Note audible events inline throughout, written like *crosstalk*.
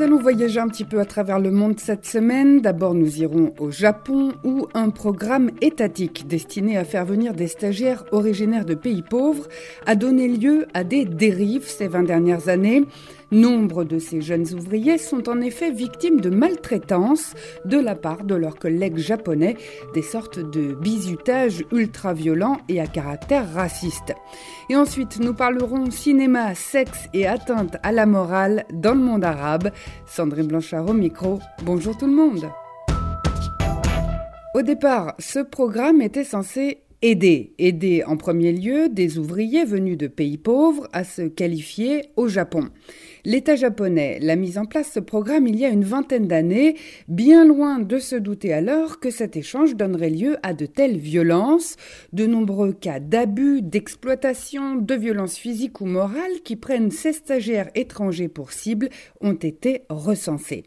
Nous allons voyager un petit peu à travers le monde cette semaine. D'abord, nous irons au Japon où un programme étatique destiné à faire venir des stagiaires originaires de pays pauvres a donné lieu à des dérives ces 20 dernières années. Nombre de ces jeunes ouvriers sont en effet victimes de maltraitance de la part de leurs collègues japonais, des sortes de bizutage ultra-violents et à caractère raciste. Et ensuite, nous parlerons cinéma, sexe et atteinte à la morale dans le monde arabe. Sandrine Blanchard au micro. Bonjour tout le monde. Au départ, ce programme était censé aider, aider en premier lieu des ouvriers venus de pays pauvres à se qualifier au Japon. L'État japonais l'a mis en place ce programme il y a une vingtaine d'années, bien loin de se douter alors que cet échange donnerait lieu à de telles violences. De nombreux cas d'abus, d'exploitation, de violences physiques ou morales qui prennent ces stagiaires étrangers pour cible ont été recensés.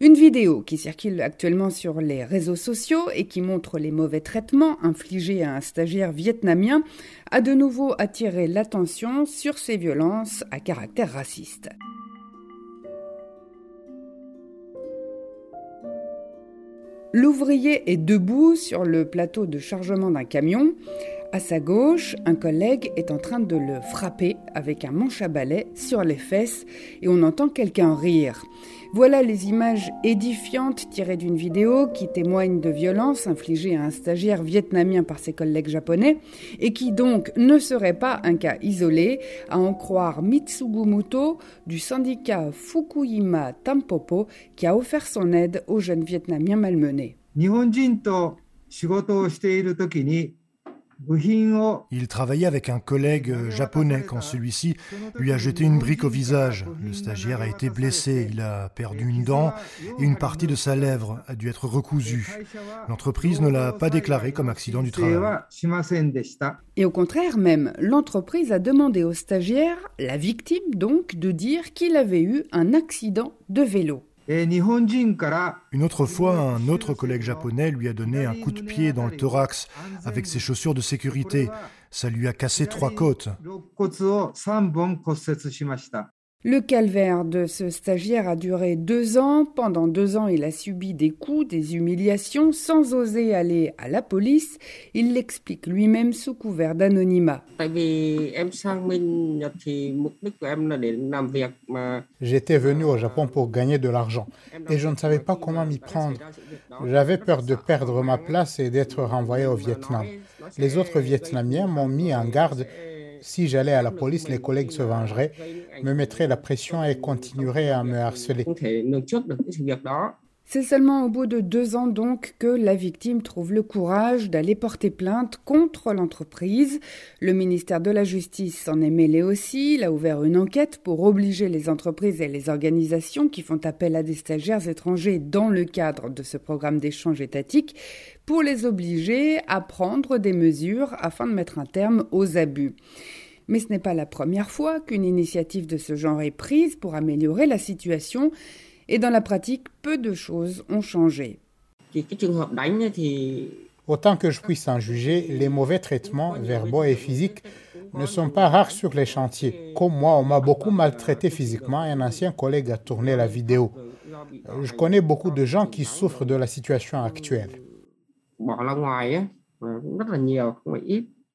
Une vidéo qui circule actuellement sur les réseaux sociaux et qui montre les mauvais traitements infligés à un stagiaire vietnamien a de nouveau attiré l'attention sur ces violences à caractère raciste. L'ouvrier est debout sur le plateau de chargement d'un camion. À sa gauche, un collègue est en train de le frapper avec un manche à balai sur les fesses et on entend quelqu'un rire. Voilà les images édifiantes tirées d'une vidéo qui témoigne de violences infligées à un stagiaire vietnamien par ses collègues japonais et qui donc ne serait pas un cas isolé, à en croire Muto du syndicat Fukuyama Tampopo qui a offert son aide aux jeunes vietnamiens malmenés. Il travaillait avec un collègue japonais quand celui-ci lui a jeté une brique au visage. Le stagiaire a été blessé, il a perdu une dent et une partie de sa lèvre a dû être recousue. L'entreprise ne l'a pas déclaré comme accident du travail. Et au contraire même, l'entreprise a demandé au stagiaire, la victime donc, de dire qu'il avait eu un accident de vélo. Une autre fois, un autre collègue japonais lui a donné un coup de pied dans le thorax avec ses chaussures de sécurité. Ça lui a cassé trois côtes. Le calvaire de ce stagiaire a duré deux ans. Pendant deux ans, il a subi des coups, des humiliations, sans oser aller à la police. Il l'explique lui-même sous couvert d'anonymat. J'étais venu au Japon pour gagner de l'argent et je ne savais pas comment m'y prendre. J'avais peur de perdre ma place et d'être renvoyé au Vietnam. Les autres Vietnamiens m'ont mis en garde si j'allais à la police, les collègues se vengeraient, me mettraient la pression et continueraient à me harceler. C'est seulement au bout de deux ans donc que la victime trouve le courage d'aller porter plainte contre l'entreprise. Le ministère de la Justice s'en est mêlé aussi. Il a ouvert une enquête pour obliger les entreprises et les organisations qui font appel à des stagiaires étrangers dans le cadre de ce programme d'échange étatique pour les obliger à prendre des mesures afin de mettre un terme aux abus. Mais ce n'est pas la première fois qu'une initiative de ce genre est prise pour améliorer la situation et dans la pratique, peu de choses ont changé. Autant que je puisse en juger, les mauvais traitements verbaux et physiques ne sont pas rares sur les chantiers. Comme moi, on m'a beaucoup maltraité physiquement et un ancien collègue a tourné la vidéo. Je connais beaucoup de gens qui souffrent de la situation actuelle.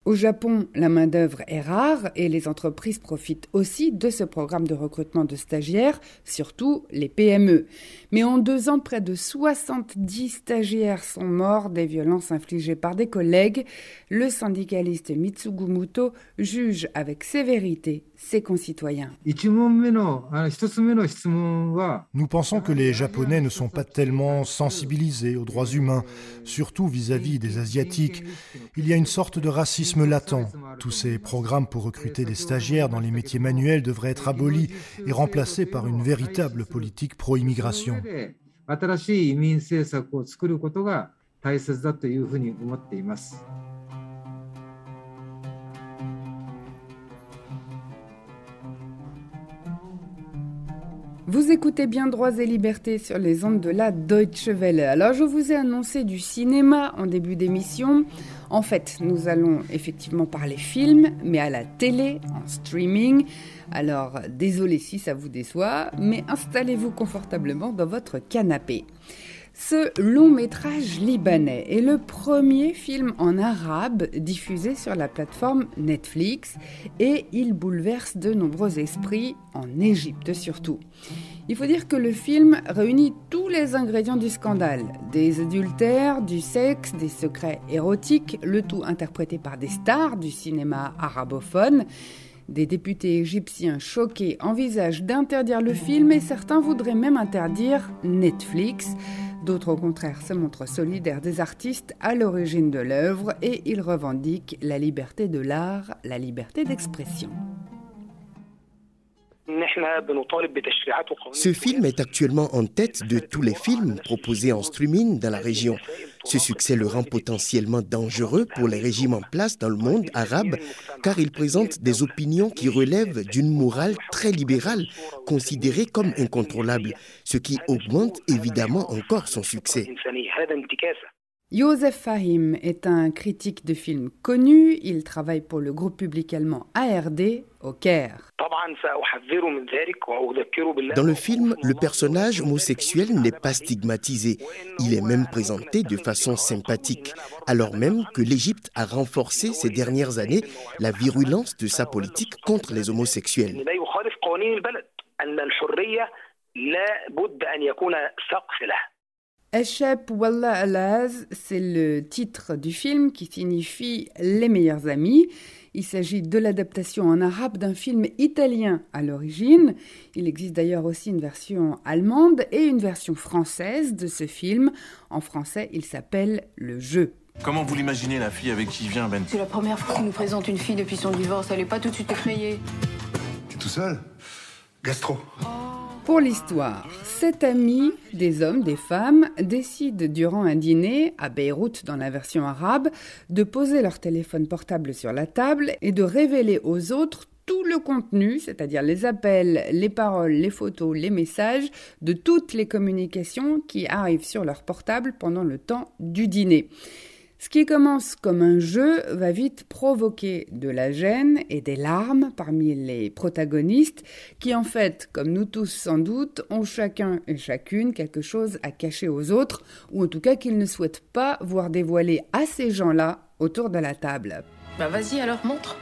Au Japon, la main-d'œuvre est rare et les entreprises profitent aussi de ce programme de recrutement de stagiaires, surtout les PME. Mais en deux ans, près de 70 stagiaires sont morts des violences infligées par des collègues. Le syndicaliste Muto juge avec sévérité ses concitoyens. Nous pensons que les Japonais ne sont pas tellement sensibilisés aux droits humains, surtout vis-à-vis des Asiatiques. Il y a une sorte de racisme latent. Tous ces programmes pour recruter des stagiaires dans les métiers manuels devraient être abolis et remplacés par une véritable politique pro-immigration. Vous écoutez bien Droits et Libertés sur les ondes de la Deutsche Welle. Alors je vous ai annoncé du cinéma en début d'émission. En fait, nous allons effectivement parler film, mais à la télé, en streaming. Alors désolé si ça vous déçoit, mais installez-vous confortablement dans votre canapé. Ce long métrage libanais est le premier film en arabe diffusé sur la plateforme Netflix et il bouleverse de nombreux esprits, en Égypte surtout. Il faut dire que le film réunit tous les ingrédients du scandale. Des adultères, du sexe, des secrets érotiques, le tout interprété par des stars du cinéma arabophone. Des députés égyptiens choqués envisagent d'interdire le film et certains voudraient même interdire Netflix. D'autres au contraire se montrent solidaires des artistes à l'origine de l'œuvre et ils revendiquent la liberté de l'art, la liberté d'expression. Ce film est actuellement en tête de tous les films proposés en streaming dans la région. Ce succès le rend potentiellement dangereux pour les régimes en place dans le monde arabe car il présente des opinions qui relèvent d'une morale très libérale, considérée comme incontrôlable, ce qui augmente évidemment encore son succès. Joseph Fahim est un critique de films connu. Il travaille pour le groupe public allemand ARD au Caire. Dans le film, le personnage homosexuel n'est pas stigmatisé. Il est même présenté de façon sympathique, alors même que l'Égypte a renforcé ces dernières années la virulence de sa politique contre les homosexuels. Eshep Wallah Alaz, c'est le titre du film qui signifie Les meilleurs amis. Il s'agit de l'adaptation en arabe d'un film italien à l'origine. Il existe d'ailleurs aussi une version allemande et une version française de ce film. En français, il s'appelle Le jeu. Comment vous l'imaginez, la fille avec qui vient Ben? C'est la première fois qu'on nous présente une fille depuis son divorce. Elle n'est pas tout de suite effrayée. T'es tout seul? Gastro. Pour l'histoire, sept amis, des hommes, des femmes, décident durant un dîner, à Beyrouth dans la version arabe, de poser leur téléphone portable sur la table et de révéler aux autres tout le contenu, c'est-à-dire les appels, les paroles, les photos, les messages, de toutes les communications qui arrivent sur leur portable pendant le temps du dîner. Ce qui commence comme un jeu va vite provoquer de la gêne et des larmes parmi les protagonistes qui en fait, comme nous tous sans doute, ont chacun et chacune quelque chose à cacher aux autres ou en tout cas qu'ils ne souhaitent pas voir dévoiler à ces gens-là autour de la table. Bah vas-y alors, montre.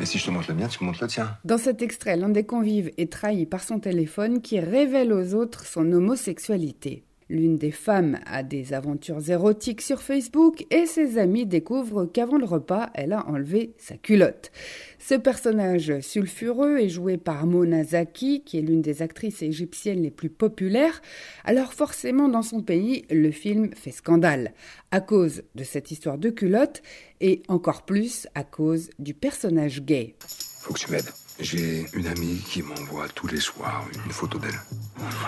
Mais si je te montre le mien, tu me montres le tien. Dans cet extrait, l'un des convives est trahi par son téléphone qui révèle aux autres son homosexualité. L'une des femmes a des aventures érotiques sur Facebook et ses amis découvrent qu'avant le repas, elle a enlevé sa culotte. Ce personnage sulfureux est joué par Mona Zaki, qui est l'une des actrices égyptiennes les plus populaires. Alors forcément, dans son pays, le film fait scandale à cause de cette histoire de culotte et encore plus à cause du personnage gay. Faut que. J'ai une amie qui m'envoie tous les soirs une photo d'elle.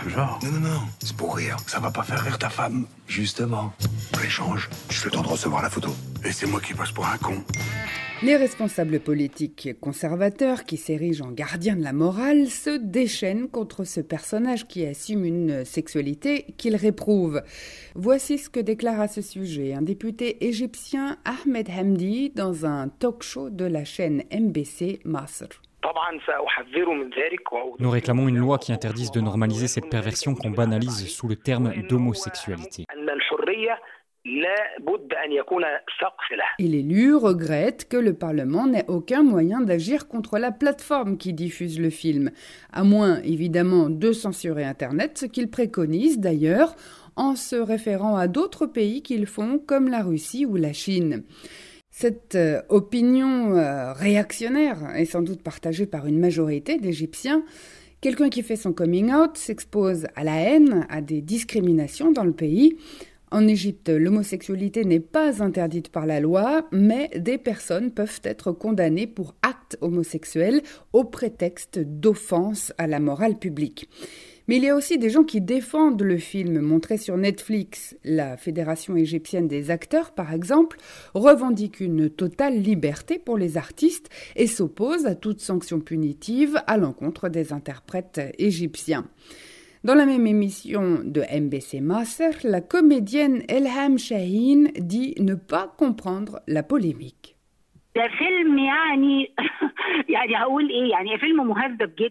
Genre? Non, non, non, c'est pour rire. Ça va pas faire rire ta femme. Justement, on échange. Juste le temps de recevoir la photo. Et c'est moi qui passe pour un con. Les responsables politiques conservateurs qui s'érigent en gardiens de la morale se déchaînent contre ce personnage qui assume une sexualité qu'il réprouve. Voici ce que déclare à ce sujet un député égyptien Ahmed Hamdi dans un talk show de la chaîne MBC Masr. Nous réclamons une loi qui interdise de normaliser cette perversion qu'on banalise sous le terme d'homosexualité. Et l'élu regrette que le Parlement n'ait aucun moyen d'agir contre la plateforme qui diffuse le film, à moins évidemment de censurer Internet, ce qu'il préconise d'ailleurs en se référant à d'autres pays qu'ils font comme la Russie ou la Chine. Cette euh, opinion euh, réactionnaire est sans doute partagée par une majorité d'Égyptiens. Quelqu'un qui fait son coming out s'expose à la haine, à des discriminations dans le pays. En Égypte, l'homosexualité n'est pas interdite par la loi, mais des personnes peuvent être condamnées pour actes homosexuels au prétexte d'offense à la morale publique. Mais il y a aussi des gens qui défendent le film montré sur Netflix. La Fédération égyptienne des acteurs, par exemple, revendique une totale liberté pour les artistes et s'oppose à toute sanction punitive à l'encontre des interprètes égyptiens. Dans la même émission de MBC Master, la comédienne Elham Shaheen dit ne pas comprendre la polémique.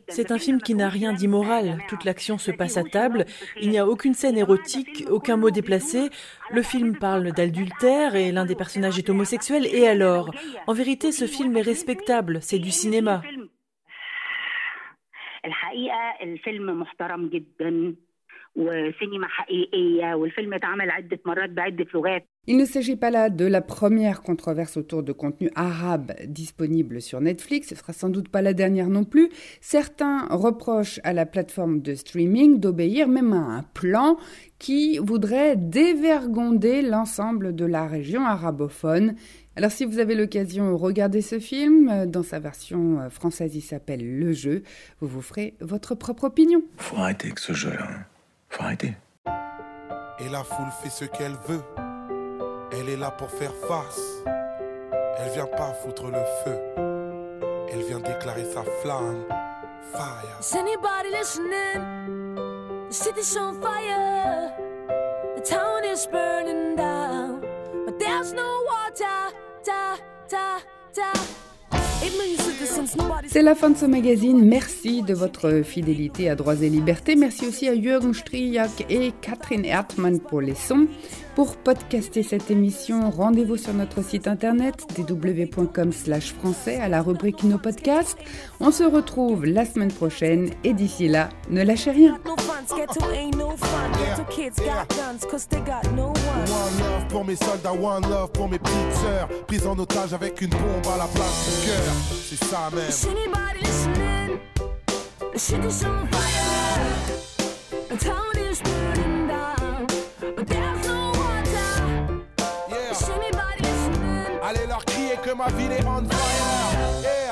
*laughs* C'est un film qui n'a rien d'immoral. Toute l'action se passe à table. Il n'y a aucune scène érotique, aucun mot déplacé. Le film parle d'adultère et l'un des personnages est homosexuel. Et alors En vérité, ce film est respectable. C'est du cinéma. Il ne s'agit pas là de la première controverse autour de contenu arabe disponible sur Netflix, ce sera sans doute pas la dernière non plus. Certains reprochent à la plateforme de streaming d'obéir même à un plan qui voudrait dévergonder l'ensemble de la région arabophone. Alors si vous avez l'occasion, regardez ce film. Dans sa version française, il s'appelle Le Jeu. Vous vous ferez votre propre opinion. Faut arrêter avec ce jeu-là. Faut arrêter. Et la foule fait ce qu'elle veut. Elle est là pour faire face. Elle vient pas foutre le feu. Elle vient déclarer sa flamme. Fire. Is anybody listening? The city's on fire. The town is burning down. But there's no water. Da, da, da. C'est la fin de ce magazine. Merci de votre fidélité à Droits et Libertés. Merci aussi à Jürgen Striak et Catherine Erdmann pour les sons. Pour podcaster cette émission, rendez-vous sur notre site internet www.com français à la rubrique Nos podcasts. On se retrouve la semaine prochaine et d'ici là, ne lâchez rien. One love pour mes soldats, one love pour mes petites sœurs. Prises en otage avec une bombe à la place du cœur. C'est ça même. Is anybody listening? The city's on fire. The town is burning down. But there's no water. Yeah. Is anybody listening? Allez leur crier que ma ville est on fire. Yeah.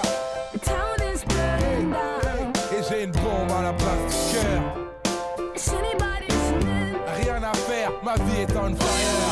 On fire.